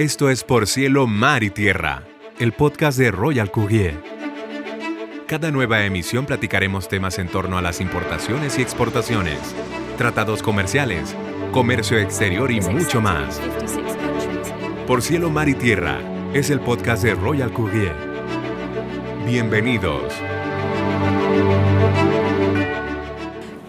Esto es Por Cielo, Mar y Tierra, el podcast de Royal Courier. Cada nueva emisión platicaremos temas en torno a las importaciones y exportaciones, tratados comerciales, comercio exterior y mucho más. Por Cielo, Mar y Tierra es el podcast de Royal Courier. Bienvenidos.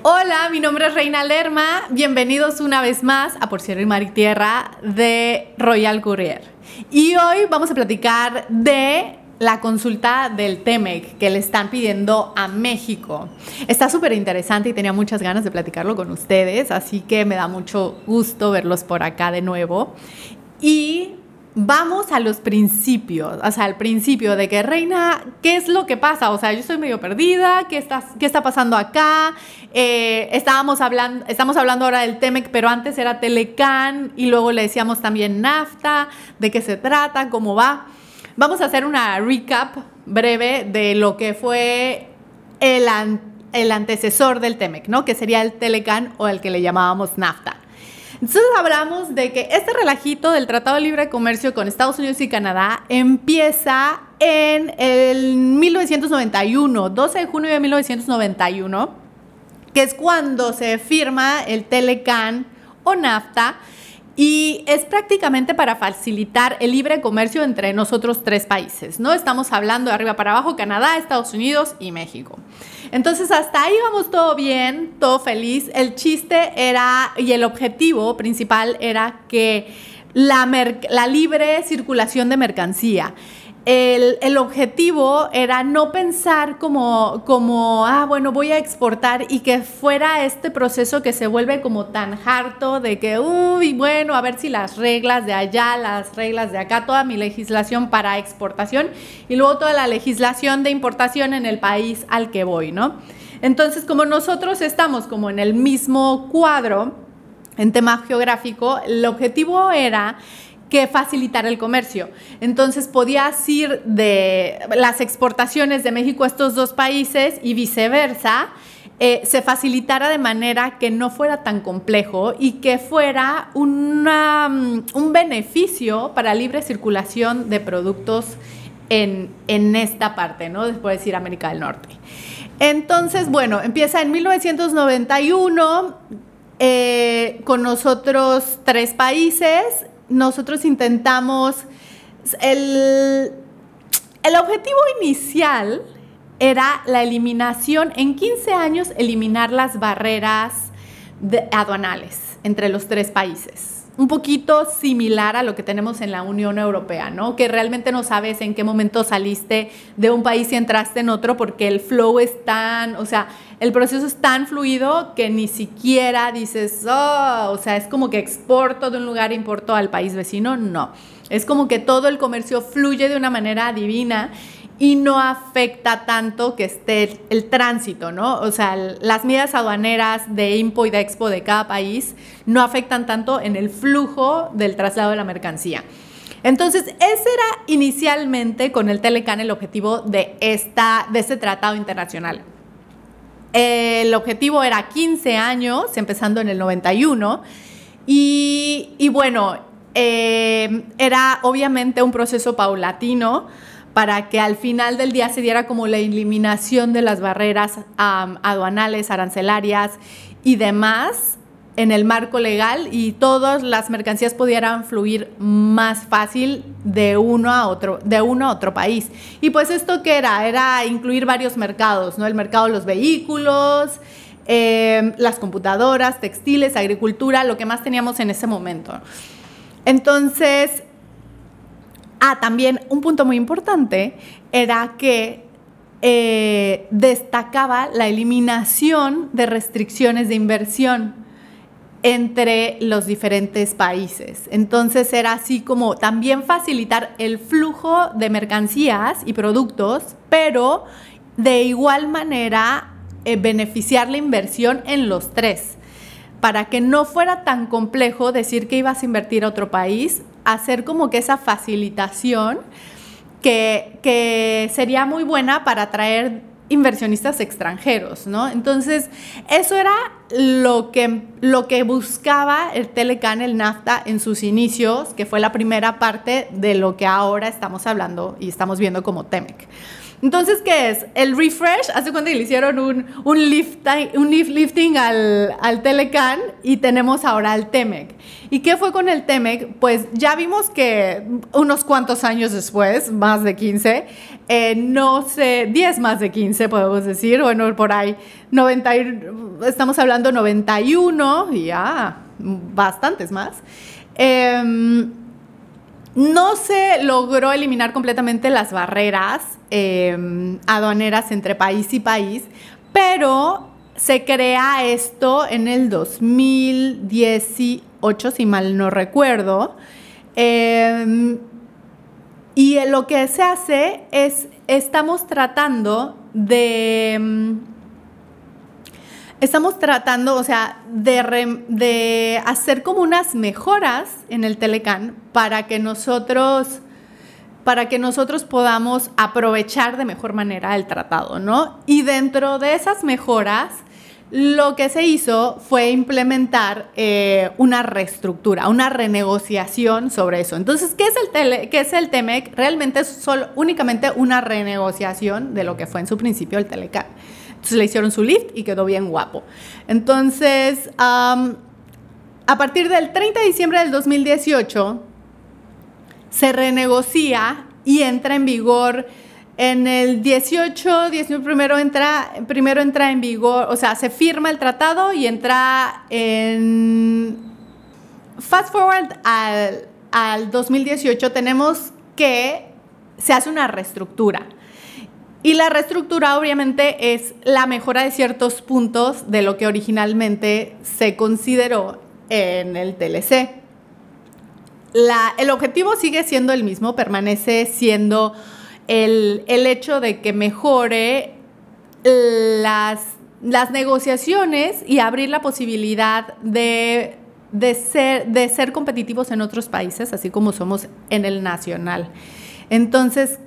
Hola, mi nombre es Reina Lerma. Bienvenidos una vez más a Por Cielo y Mar y Tierra de Royal Courier. Y hoy vamos a platicar de la consulta del TEMEC que le están pidiendo a México. Está súper interesante y tenía muchas ganas de platicarlo con ustedes, así que me da mucho gusto verlos por acá de nuevo. Y vamos a los principios, o sea, al principio de que Reina, ¿qué es lo que pasa? O sea, yo estoy medio perdida, ¿qué está, qué está pasando acá? Eh, estábamos hablando, estamos hablando ahora del TEMEC, pero antes era Telecan y luego le decíamos también NAFTA, ¿de qué se trata? ¿Cómo va? Vamos a hacer una recap breve de lo que fue el, el antecesor del TEMEC, ¿no? Que sería el Telecan o el que le llamábamos NAFTA. Entonces hablamos de que este relajito del Tratado de Libre Comercio con Estados Unidos y Canadá empieza en el 1991, 12 de junio de 1991, que es cuando se firma el Telecan o NAFTA, y es prácticamente para facilitar el libre comercio entre nosotros tres países, ¿no? Estamos hablando de arriba para abajo, Canadá, Estados Unidos y México. Entonces hasta ahí vamos todo bien, todo feliz. El chiste era, y el objetivo principal era que la, la libre circulación de mercancía el, objetivo era no pensar como, como, ah, bueno, voy a exportar y que fuera este proceso que se vuelve como tan harto de que, uy, bueno, a ver si las reglas de allá, las reglas de acá, toda mi legislación para exportación y luego toda la legislación de importación en el país al que voy, ¿no? Entonces, como nosotros estamos como en el mismo cuadro, en tema geográfico, el objetivo era que facilitar el comercio. Entonces podías ir de las exportaciones de México a estos dos países y viceversa. Eh, se facilitara de manera que no fuera tan complejo y que fuera una, mm, un beneficio para libre circulación de productos en, en esta parte, ¿no? Después decir América del Norte. Entonces, bueno, empieza en 1991 eh, con nosotros tres países nosotros intentamos, el, el objetivo inicial era la eliminación, en 15 años, eliminar las barreras aduanales entre los tres países un poquito similar a lo que tenemos en la Unión Europea, ¿no? Que realmente no sabes en qué momento saliste de un país y entraste en otro porque el flow es tan, o sea, el proceso es tan fluido que ni siquiera dices, oh, o sea, es como que exporto de un lugar, importo al país vecino, no. Es como que todo el comercio fluye de una manera divina y no afecta tanto que esté el tránsito, ¿no? O sea, las medidas aduaneras de IMPO y de EXPO de cada país no afectan tanto en el flujo del traslado de la mercancía. Entonces, ese era inicialmente con el Telecan el objetivo de, esta, de este tratado internacional. El objetivo era 15 años, empezando en el 91, y, y bueno, eh, era obviamente un proceso paulatino para que al final del día se diera como la eliminación de las barreras aduanales, arancelarias y demás en el marco legal y todas las mercancías pudieran fluir más fácil de uno a otro, de uno a otro país. Y pues esto que era, era incluir varios mercados, ¿no? El mercado de los vehículos, eh, las computadoras, textiles, agricultura, lo que más teníamos en ese momento. Entonces, Ah, también un punto muy importante era que eh, destacaba la eliminación de restricciones de inversión entre los diferentes países. Entonces era así como también facilitar el flujo de mercancías y productos, pero de igual manera eh, beneficiar la inversión en los tres, para que no fuera tan complejo decir que ibas a invertir a otro país hacer como que esa facilitación que, sería muy buena para atraer inversionistas extranjeros, ¿no? Entonces, eso era lo que, lo que buscaba el Telecan, el NAFTA, en sus inicios, que fue la primera parte de lo que ahora estamos hablando y estamos viendo como TEMEC. Entonces, ¿qué es? El refresh, hace cuenta le hicieron un, un, lift, un lifting al, al, Telecan y tenemos ahora el Temec. ¿Y qué fue con el Temec? Pues ya vimos que unos cuantos años después, más de 15, eh, no sé, 10 más de 15 podemos decir, bueno, por ahí, 90, estamos hablando 91, y ya, bastantes más. Eh, no se logró eliminar completamente las barreras em, aduaneras entre país y país, pero se crea esto en el 2018, si mal no recuerdo. Em, y lo que se hace es, estamos tratando de em, estamos tratando, o sea, de, hacer como unas mejoras en el Telecan para que nosotros para que nosotros podamos aprovechar de mejor manera el tratado, ¿no? Y dentro de esas mejoras, lo que se hizo fue implementar eh, una reestructura, una renegociación sobre eso. Entonces, ¿qué es el, tele, qué es el TEMEC? Realmente es solo, únicamente una renegociación de lo que fue en su principio el Telecan. Entonces le hicieron su lift y quedó bien guapo. Entonces, a partir del 30 de diciembre del 2018, se renegocia y entra en vigor en el 18, 19, primero entra, primero entra en vigor, o sea, se firma el tratado y entra en... Fast forward al, al 2018, tenemos que se hace una reestructura. Y la reestructura obviamente es la mejora de ciertos puntos de lo que originalmente se consideró en el TLC. el objetivo sigue siendo el mismo, permanece siendo el, hecho de que mejore las, las, negociaciones y abrir la posibilidad de, de, ser, de ser competitivos en otros países, así como somos en el nacional. Entonces,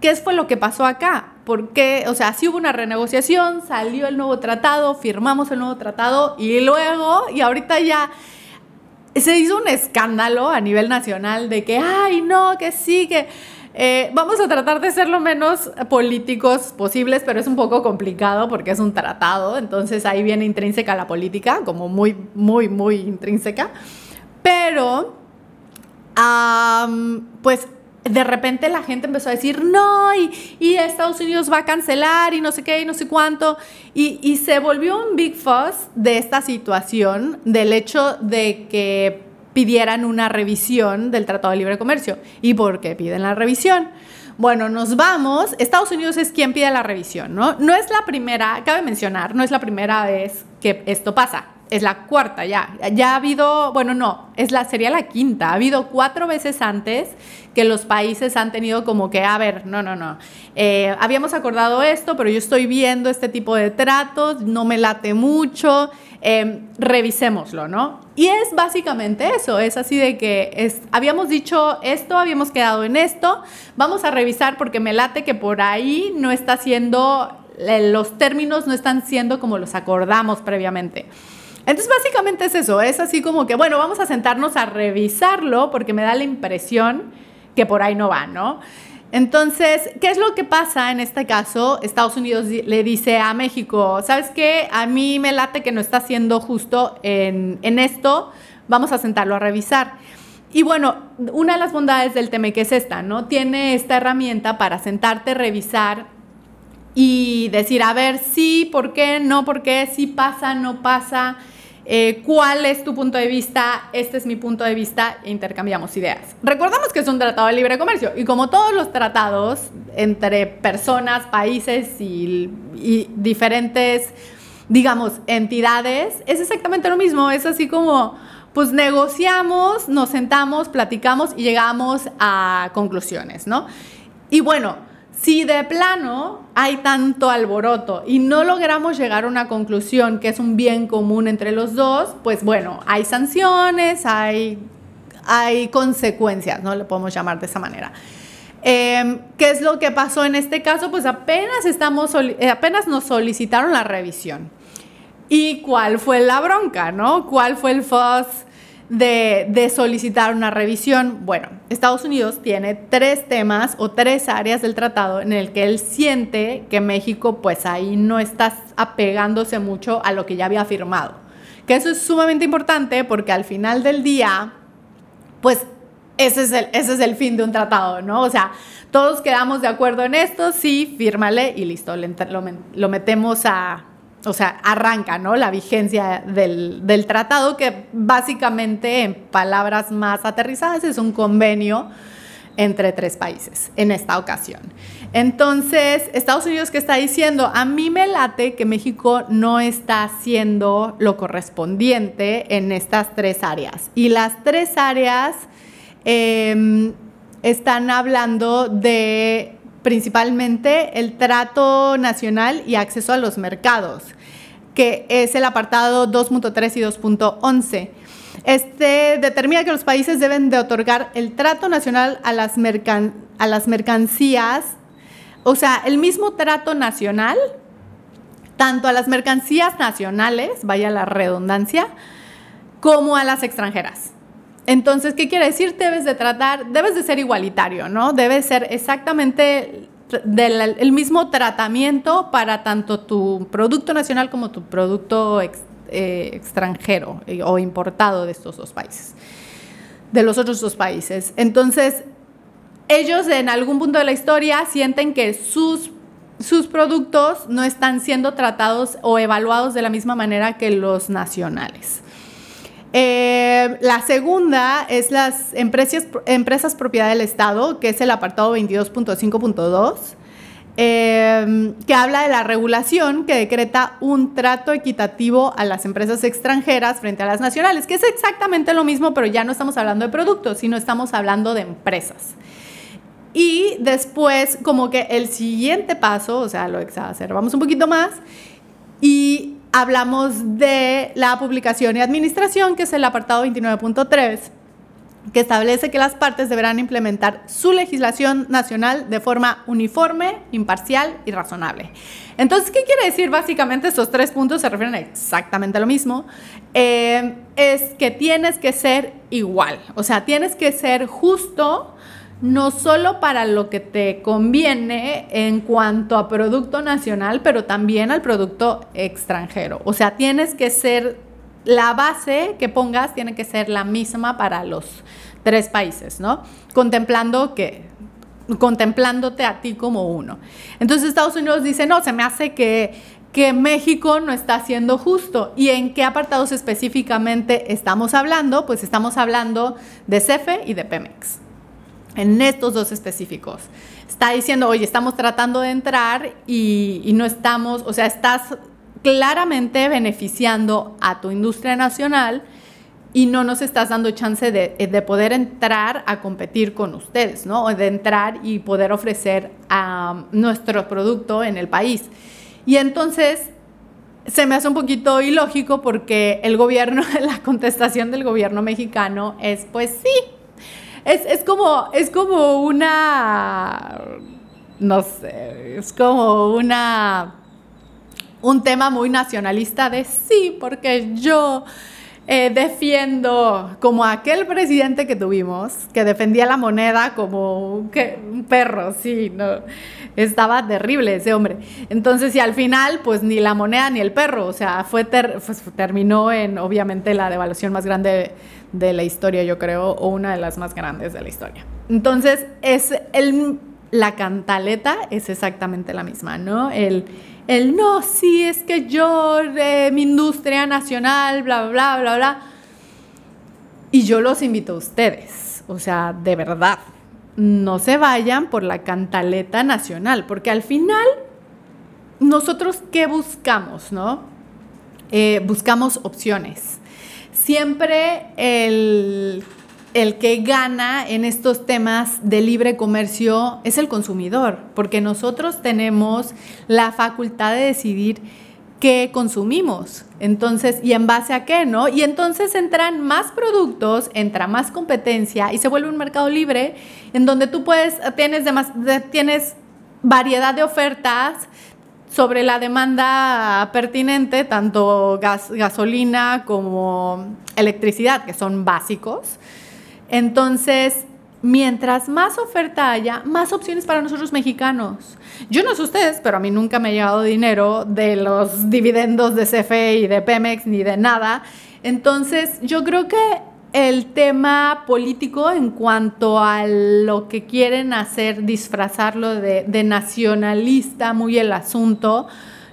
¿qué fue lo que pasó acá? Porque, o sea, sí hubo una renegociación, salió el nuevo tratado, firmamos el nuevo tratado y luego, y ahorita ya se hizo un escándalo a nivel nacional de que, ay, no, que sí, que eh, vamos a tratar de ser lo menos políticos posibles, pero es un poco complicado porque es un tratado, entonces ahí viene intrínseca la política, como muy, muy, muy intrínseca. Pero, pues de repente la gente empezó a decir, no, y, Estados Unidos va a cancelar y no sé qué y no sé cuánto. Y, se volvió un big fuss de esta situación, del hecho de que pidieran una revisión del Tratado de Libre Comercio. ¿Y por qué piden la revisión? Bueno, nos vamos. Estados Unidos es quien pide la revisión, ¿no? No es la primera, cabe mencionar, no es la primera vez que esto pasa es la cuarta ya. Ya ha habido, bueno, no, es la, sería la quinta. Ha habido cuatro veces antes que los países han tenido como que, a ver, no, no, no. Eh, habíamos acordado esto, pero yo estoy viendo este tipo de tratos, no me late mucho, eh, revisémoslo, ¿no? Y es básicamente eso, es así de que es, habíamos dicho esto, habíamos quedado en esto, vamos a revisar porque me late que por ahí no está siendo, los términos no están siendo como los acordamos previamente. Entonces básicamente es eso, es así como que, bueno, vamos a sentarnos a revisarlo porque me da la impresión que por ahí no va, ¿no? Entonces, ¿qué es lo que pasa en este caso? Estados Unidos le dice a México, ¿sabes qué? A mí me late que no está siendo justo en, esto, vamos a sentarlo a revisar. Y bueno, una de las bondades del TEMEC es esta, ¿no? Tiene esta herramienta para sentarte, revisar y decir, a ver, sí, ¿por qué? No, ¿por qué? Sí pasa, no pasa. Eh, cuál es tu punto de vista, este es mi punto de vista, e intercambiamos ideas. Recordamos que es un tratado de libre comercio y como todos los tratados entre personas, países y, diferentes, digamos, entidades, es exactamente lo mismo, es así como pues negociamos, nos sentamos, platicamos y llegamos a conclusiones, ¿no? Y bueno, si de plano hay tanto alboroto y no logramos llegar a una conclusión que es un bien común entre los dos, pues bueno, hay sanciones, hay, hay consecuencias, ¿no? Le podemos llamar de esa manera. Em, ¿Qué es lo que pasó en este caso? Pues apenas, estamos, eh, apenas nos solicitaron la revisión. ¿Y cuál fue la bronca, no? ¿Cuál fue el fuzz de, solicitar una revisión? Bueno, Estados Unidos tiene tres temas o tres áreas del tratado en el que él siente que México pues ahí no está apegándose mucho a lo que ya había firmado. Que eso es sumamente importante porque al final del día, pues ese es, el, ese es el fin de un tratado, ¿no? O sea, todos quedamos de acuerdo en esto, sí, fírmale y listo, lo, lo metemos a, o sea, arranca, ¿no? La vigencia del, del, tratado, que básicamente, en palabras más aterrizadas, es un convenio entre tres países en esta ocasión. Entonces, Estados Unidos que está diciendo, a mí me late que México no está haciendo lo correspondiente en estas tres áreas. Y las tres áreas Em, están hablando de principalmente el trato nacional y acceso a los mercados, que es el apartado 2.3 y 2.11. Este determina que los países deben de otorgar el trato nacional a las, a las mercancías, o sea, el mismo trato nacional, tanto a las mercancías nacionales, vaya la redundancia, como a las extranjeras. Entonces, ¿qué quiere decir? Debes de tratar, debes de ser igualitario, ¿no? Debe ser exactamente el mismo tratamiento para tanto tu producto nacional como tu producto eh, extranjero eh, o importado de estos dos países, de los otros dos países. Entonces, ellos en algún punto de la historia sienten que sus, sus productos no están siendo tratados o evaluados de la misma manera que los nacionales. Eh, la segunda es las empresas, empresas propiedad del Estado, que es el apartado 22.5.2, eh, que habla de la regulación que decreta un trato equitativo a las empresas extranjeras frente a las nacionales, que es exactamente lo mismo, pero ya no estamos hablando de productos, sino estamos hablando de empresas. Y después, como que el siguiente paso, o sea, lo exacerbamos un poquito más, y hablamos de la publicación y administración, que es el apartado 29.3 que establece que las partes deberán implementar su legislación nacional de forma uniforme, imparcial y razonable. Entonces, ¿qué quiere decir? Básicamente, estos tres puntos se refieren exactamente a lo mismo. Eh, es que tienes que ser igual, o sea, tienes que ser justo no solo para lo que te conviene en cuanto a producto nacional, pero también al producto extranjero. O sea, tienes que ser, la base que pongas tiene que ser la misma para los tres países, ¿no? Contemplando que contemplándote a ti como uno. Entonces Estados Unidos dice, no, se me hace que, que México no está haciendo justo. ¿Y en qué apartados específicamente estamos hablando? Pues estamos hablando de CEFE y de Pemex en estos dos específicos. Está diciendo, oye, estamos tratando de entrar y, no estamos, o sea, estás claramente beneficiando a tu industria nacional y no nos estás dando chance de, poder entrar a competir con ustedes, ¿no? De entrar y poder ofrecer a nuestro producto en el país. Y entonces se me hace un poquito ilógico porque el gobierno, la contestación del gobierno mexicano es, pues sí, es, como, es como una, no sé, es como una, un tema muy nacionalista de sí, porque yo eh, defiendo como aquel presidente que tuvimos, que defendía la moneda como un, perro, sí, no, estaba terrible ese hombre. Entonces, y al final, pues ni la moneda ni el perro, o sea, fue pues, terminó en obviamente la devaluación más grande de la historia, yo creo, o una de las más grandes de la historia. Entonces, es el, la cantaleta es exactamente la misma, ¿no? El, el no, sí, es que yo, eh, mi industria nacional, bla, bla, bla, bla. Y yo los invito a ustedes, o sea, de verdad, no se vayan por la cantaleta nacional, porque al final, nosotros, ¿qué buscamos, no? Eh, buscamos opciones siempre el, que gana en estos temas de libre comercio es el consumidor, porque nosotros tenemos la facultad de decidir qué consumimos. Entonces, ¿y en base a qué, no? Y entonces entran más productos, entra más competencia y se vuelve un mercado libre en donde tú puedes, tienes, tienes variedad de ofertas sobre la demanda pertinente, tanto gas, gasolina como electricidad, que son básicos. Entonces, mientras más oferta haya, más opciones para nosotros mexicanos. Yo no sé ustedes, pero a mí nunca me ha llegado dinero de los dividendos de CFE y de Pemex ni de nada. Entonces, yo creo que el tema político en cuanto a lo que quieren hacer, disfrazarlo de, nacionalista, muy el asunto,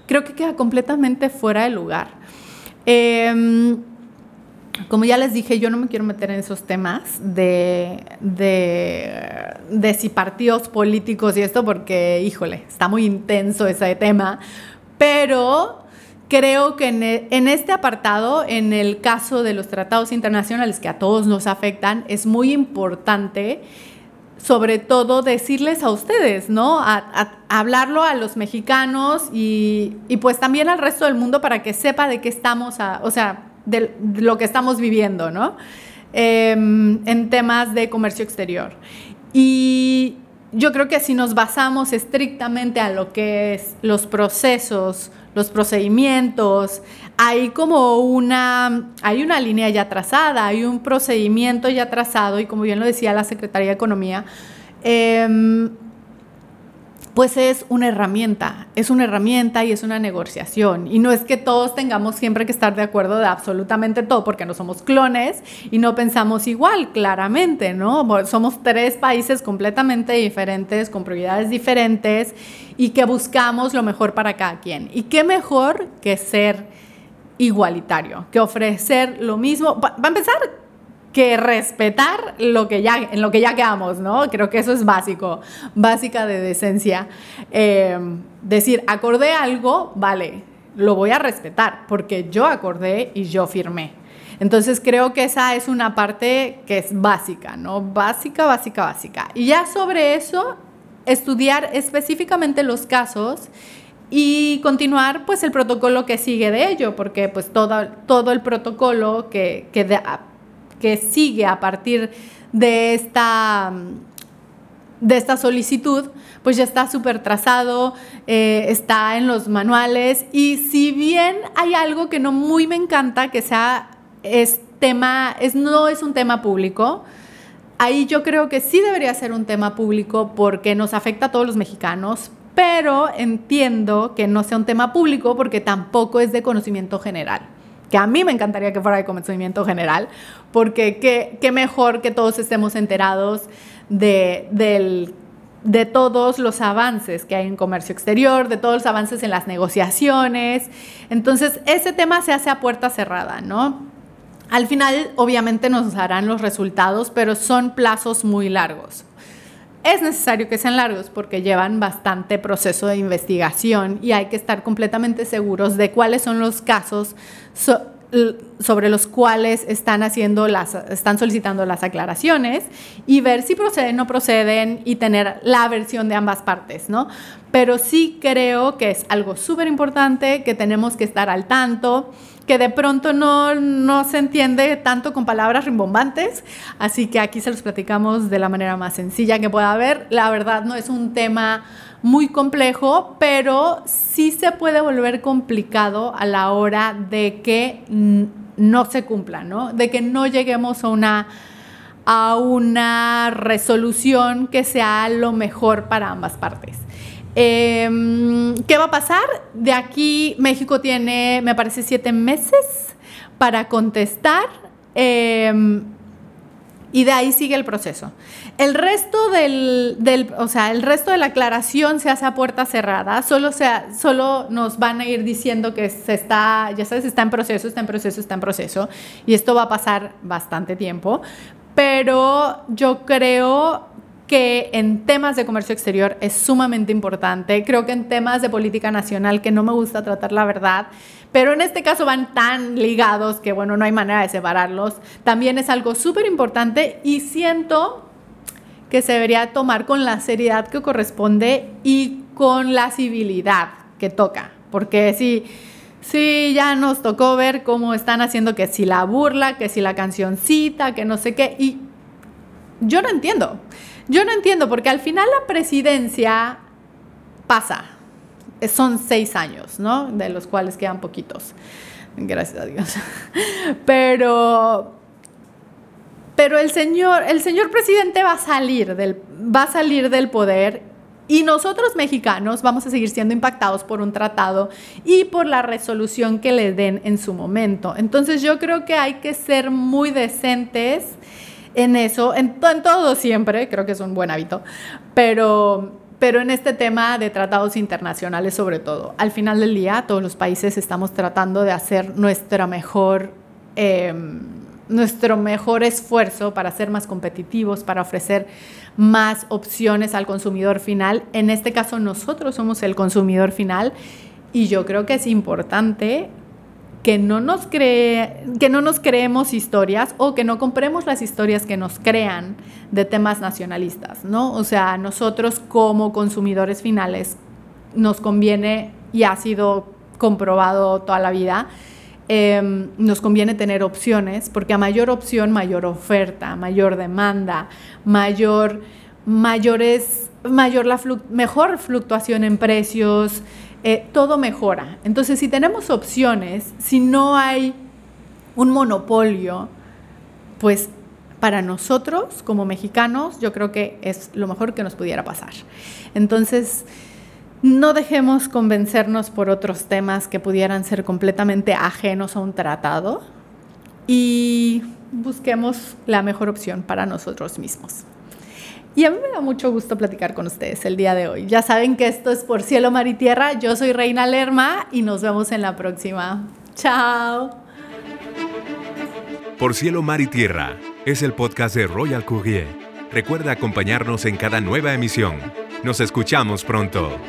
creo que queda completamente fuera de lugar. Em, como ya les dije, yo no me quiero meter en esos temas de, de, si partidos políticos y esto, porque, híjole, está muy intenso ese tema, pero creo que en, e, en, este apartado, en el caso de los tratados internacionales que a todos nos afectan, es muy importante sobre todo decirles a ustedes, ¿no? A, hablarlo a los mexicanos y, pues también al resto del mundo para que sepa de qué estamos, a, o sea, de, lo que estamos viviendo, ¿no? Em, en temas de comercio exterior. Y yo creo que si nos basamos estrictamente a lo que es los procesos, los procedimientos, hay como una, hay una línea ya trazada, hay un procedimiento ya trazado y como bien lo decía la Secretaría de Economía, eh, pues es una herramienta, es una herramienta y es una negociación. Y no es que todos tengamos siempre que estar de acuerdo de absolutamente todo, porque no somos clones y no pensamos igual, claramente, ¿no? Somos tres países completamente diferentes, con prioridades diferentes y que buscamos lo mejor para cada quien. ¿Y qué mejor que ser igualitario, que ofrecer lo mismo? Va a empezar que respetar lo que ya, en lo que ya quedamos, ¿no? Creo que eso es básico, básica de decencia. Em, decir, acordé algo, vale, lo voy a respetar, porque yo acordé y yo firmé. Entonces creo que esa es una parte que es básica, ¿no? Básica, básica, básica. Y ya sobre eso, estudiar específicamente los casos y continuar pues el protocolo que sigue de ello, porque pues todo, todo el protocolo que, que que sigue a partir de esta, de esta solicitud, pues ya está súper trazado, eh, está en los manuales. Y si bien hay algo que no muy me encanta, que sea, es tema, es, no es un tema público, ahí yo creo que sí debería ser un tema público porque nos afecta a todos los mexicanos, pero entiendo que no sea un tema público porque tampoco es de conocimiento general que a mí me encantaría que fuera de conocimiento general, porque qué, mejor que todos estemos enterados de, de todos los avances que hay en comercio exterior, de todos los avances en las negociaciones. Entonces, ese tema se hace a puerta cerrada, ¿no? Al final, obviamente, nos darán los resultados, pero son plazos muy largos. Es necesario que sean largos porque llevan bastante proceso de investigación y hay que estar completamente seguros de cuáles son los casos sobre los cuales están haciendo las están solicitando las aclaraciones y ver si proceden o no proceden y tener la versión de ambas partes, ¿no? Pero sí creo que es algo súper importante que tenemos que estar al tanto que de pronto no, no se entiende tanto con palabras rimbombantes, así que aquí se los platicamos de la manera más sencilla que pueda haber. La verdad no es un tema muy complejo, pero sí se puede volver complicado a la hora de que no se cumpla, ¿no? De que no lleguemos a una a una resolución que sea lo mejor para ambas partes. Em, ¿Qué va a pasar? De aquí México tiene, me parece, siete meses para contestar. Em, y de ahí sigue el proceso. El resto del, o sea, el resto de la aclaración se hace a puerta cerrada, solo, sea, solo nos van a ir diciendo que se está, ya sabes, está en proceso, está en proceso, está en proceso, y esto va a pasar bastante tiempo, pero yo creo que en temas de comercio exterior es sumamente importante. Creo que en temas de política nacional, que no me gusta tratar la verdad, pero en este caso van tan ligados que, bueno, no hay manera de separarlos. También es algo súper importante y siento que se debería tomar con la seriedad que corresponde y con la civilidad que toca. Porque si Sí, ya nos tocó ver cómo están haciendo que si la burla, que si la cancioncita, que no sé qué. Y yo no entiendo. Yo no entiendo porque al final la presidencia pasa. Son seis años, ¿no? De los cuales quedan poquitos. Gracias a Dios. Pero, pero el señor, el señor presidente va a salir del, va a salir del poder y nosotros mexicanos vamos a seguir siendo impactados por un tratado y por la resolución que le den en su momento. Entonces yo creo que hay que ser muy decentes en eso, en, todo siempre, creo que es un buen hábito, pero, pero en este tema de tratados internacionales sobre todo. Al final del día, todos los países estamos tratando de hacer nuestra mejor... Em, nuestro mejor esfuerzo para ser más competitivos, para ofrecer más opciones al consumidor final. En este caso nosotros somos el consumidor final y yo creo que es importante que no nos cree, que no nos creemos historias o que no compremos las historias que nos crean de temas nacionalistas, ¿no? O sea, nosotros como consumidores finales nos conviene y ha sido comprobado toda la vida Em, nos conviene tener opciones, porque a mayor opción, mayor oferta, mayor demanda, mayor, mayores, mayor la mejor fluctuación en precios, eh, todo mejora. Entonces, si tenemos opciones, si no hay un monopolio, pues para nosotros como mexicanos yo creo que es lo mejor que nos pudiera pasar. Entonces, no dejemos convencernos por otros temas que pudieran ser completamente ajenos a un tratado y busquemos la mejor opción para nosotros mismos. Y a mí me da mucho gusto platicar con ustedes el día de hoy. Ya saben que esto es por cielo, mar y tierra. Yo soy Reina Lerma y nos vemos en la próxima. Chao. Por cielo, mar y tierra es el podcast de Royal Courier. Recuerda acompañarnos en cada nueva emisión. Nos escuchamos pronto.